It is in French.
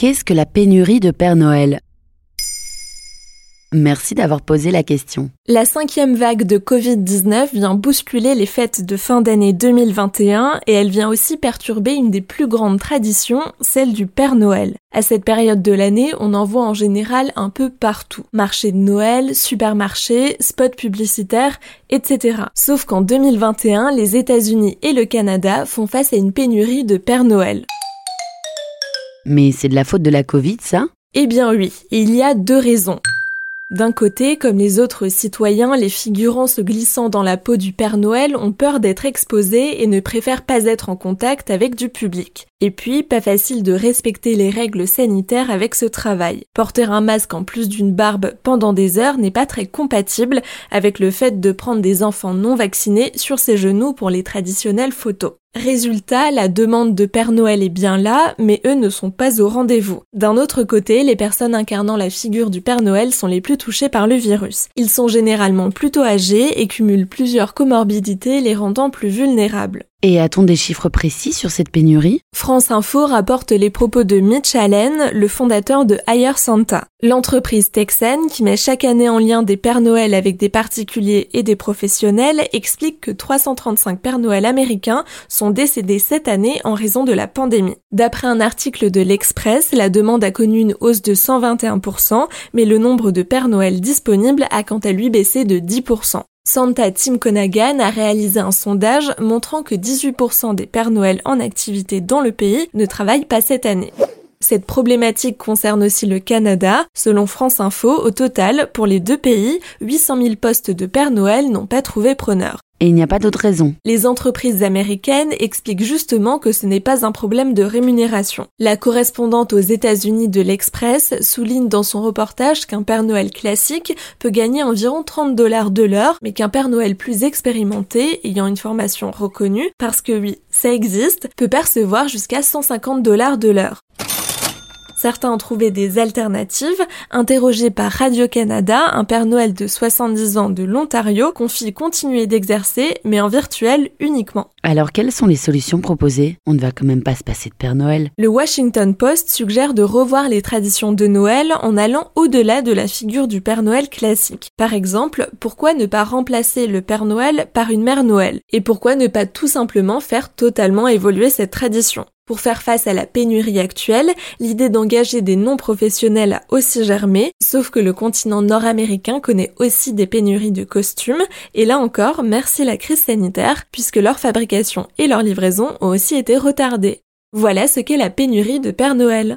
Qu'est-ce que la pénurie de Père Noël? Merci d'avoir posé la question. La cinquième vague de Covid-19 vient bousculer les fêtes de fin d'année 2021 et elle vient aussi perturber une des plus grandes traditions, celle du Père Noël. À cette période de l'année, on en voit en général un peu partout. Marché de Noël, supermarchés, spots publicitaires, etc. Sauf qu'en 2021, les États-Unis et le Canada font face à une pénurie de Père Noël. Mais c'est de la faute de la Covid, ça? Eh bien oui, il y a deux raisons. D'un côté, comme les autres citoyens, les figurants se glissant dans la peau du Père Noël ont peur d'être exposés et ne préfèrent pas être en contact avec du public. Et puis, pas facile de respecter les règles sanitaires avec ce travail. Porter un masque en plus d'une barbe pendant des heures n'est pas très compatible avec le fait de prendre des enfants non vaccinés sur ses genoux pour les traditionnelles photos. Résultat, la demande de Père Noël est bien là, mais eux ne sont pas au rendez-vous. D'un autre côté, les personnes incarnant la figure du Père Noël sont les plus touchées par le virus. Ils sont généralement plutôt âgés et cumulent plusieurs comorbidités les rendant plus vulnérables. Et a-t-on des chiffres précis sur cette pénurie? France Info rapporte les propos de Mitch Allen, le fondateur de Hire Santa. L'entreprise texane, qui met chaque année en lien des Pères Noël avec des particuliers et des professionnels, explique que 335 Pères Noël américains sont décédés cette année en raison de la pandémie. D'après un article de l'Express, la demande a connu une hausse de 121%, mais le nombre de Pères Noël disponibles a quant à lui baissé de 10%. Santa Tim Conagan a réalisé un sondage montrant que 18% des Pères Noël en activité dans le pays ne travaillent pas cette année. Cette problématique concerne aussi le Canada. Selon France Info, au total, pour les deux pays, 800 000 postes de Père Noël n'ont pas trouvé preneur. Et il n'y a pas d'autre raison. Les entreprises américaines expliquent justement que ce n'est pas un problème de rémunération. La correspondante aux États-Unis de l'Express souligne dans son reportage qu'un Père Noël classique peut gagner environ 30 dollars de l'heure, mais qu'un Père Noël plus expérimenté, ayant une formation reconnue, parce que oui, ça existe, peut percevoir jusqu'à 150 dollars de l'heure. Certains ont trouvé des alternatives. Interrogé par Radio-Canada, un Père Noël de 70 ans de l'Ontario confie continuer d'exercer, mais en virtuel uniquement. Alors quelles sont les solutions proposées? On ne va quand même pas se passer de Père Noël. Le Washington Post suggère de revoir les traditions de Noël en allant au-delà de la figure du Père Noël classique. Par exemple, pourquoi ne pas remplacer le Père Noël par une Mère Noël? Et pourquoi ne pas tout simplement faire totalement évoluer cette tradition? Pour faire face à la pénurie actuelle, l'idée d'engager des non-professionnels a aussi germé, sauf que le continent nord-américain connaît aussi des pénuries de costumes, et là encore, merci la crise sanitaire, puisque leur fabrication et leur livraison ont aussi été retardées. Voilà ce qu'est la pénurie de Père Noël.